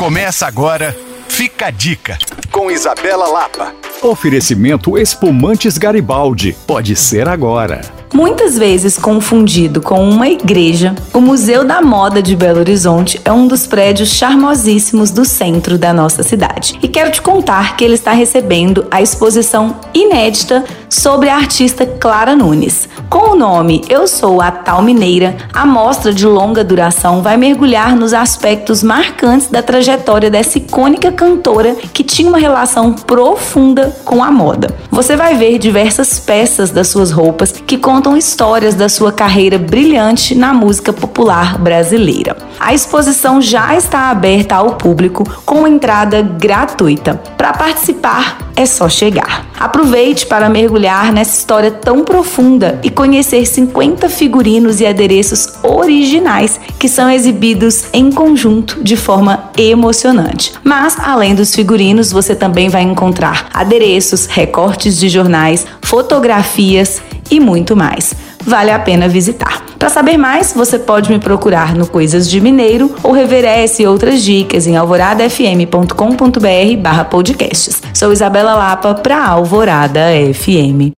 Começa agora, fica a dica, com Isabela Lapa. Oferecimento Espumantes Garibaldi. Pode ser agora. Muitas vezes confundido com uma igreja, o Museu da Moda de Belo Horizonte é um dos prédios charmosíssimos do centro da nossa cidade. E quero te contar que ele está recebendo a exposição inédita sobre a artista Clara Nunes. Com o nome Eu Sou a Tal Mineira, a mostra de longa duração vai mergulhar nos aspectos marcantes da trajetória dessa icônica cantora que tinha uma relação profunda com a moda. Você vai ver diversas peças das suas roupas que contam histórias da sua carreira brilhante na música popular brasileira. A exposição já está aberta ao público com entrada gratuita. Para participar, é só chegar. Aproveite para mergulhar nessa história tão profunda e conhecer 50 figurinos e adereços originais que são exibidos em conjunto de forma emocionante. Mas, além dos figurinos, você também vai encontrar adereços, recortes de jornais, fotografias e muito mais. Vale a pena visitar. Para saber mais, você pode me procurar no Coisas de Mineiro ou reveresse outras dicas em alvoradafm.com.br barra podcasts. Sou Isabela Lapa para Alvorada FM.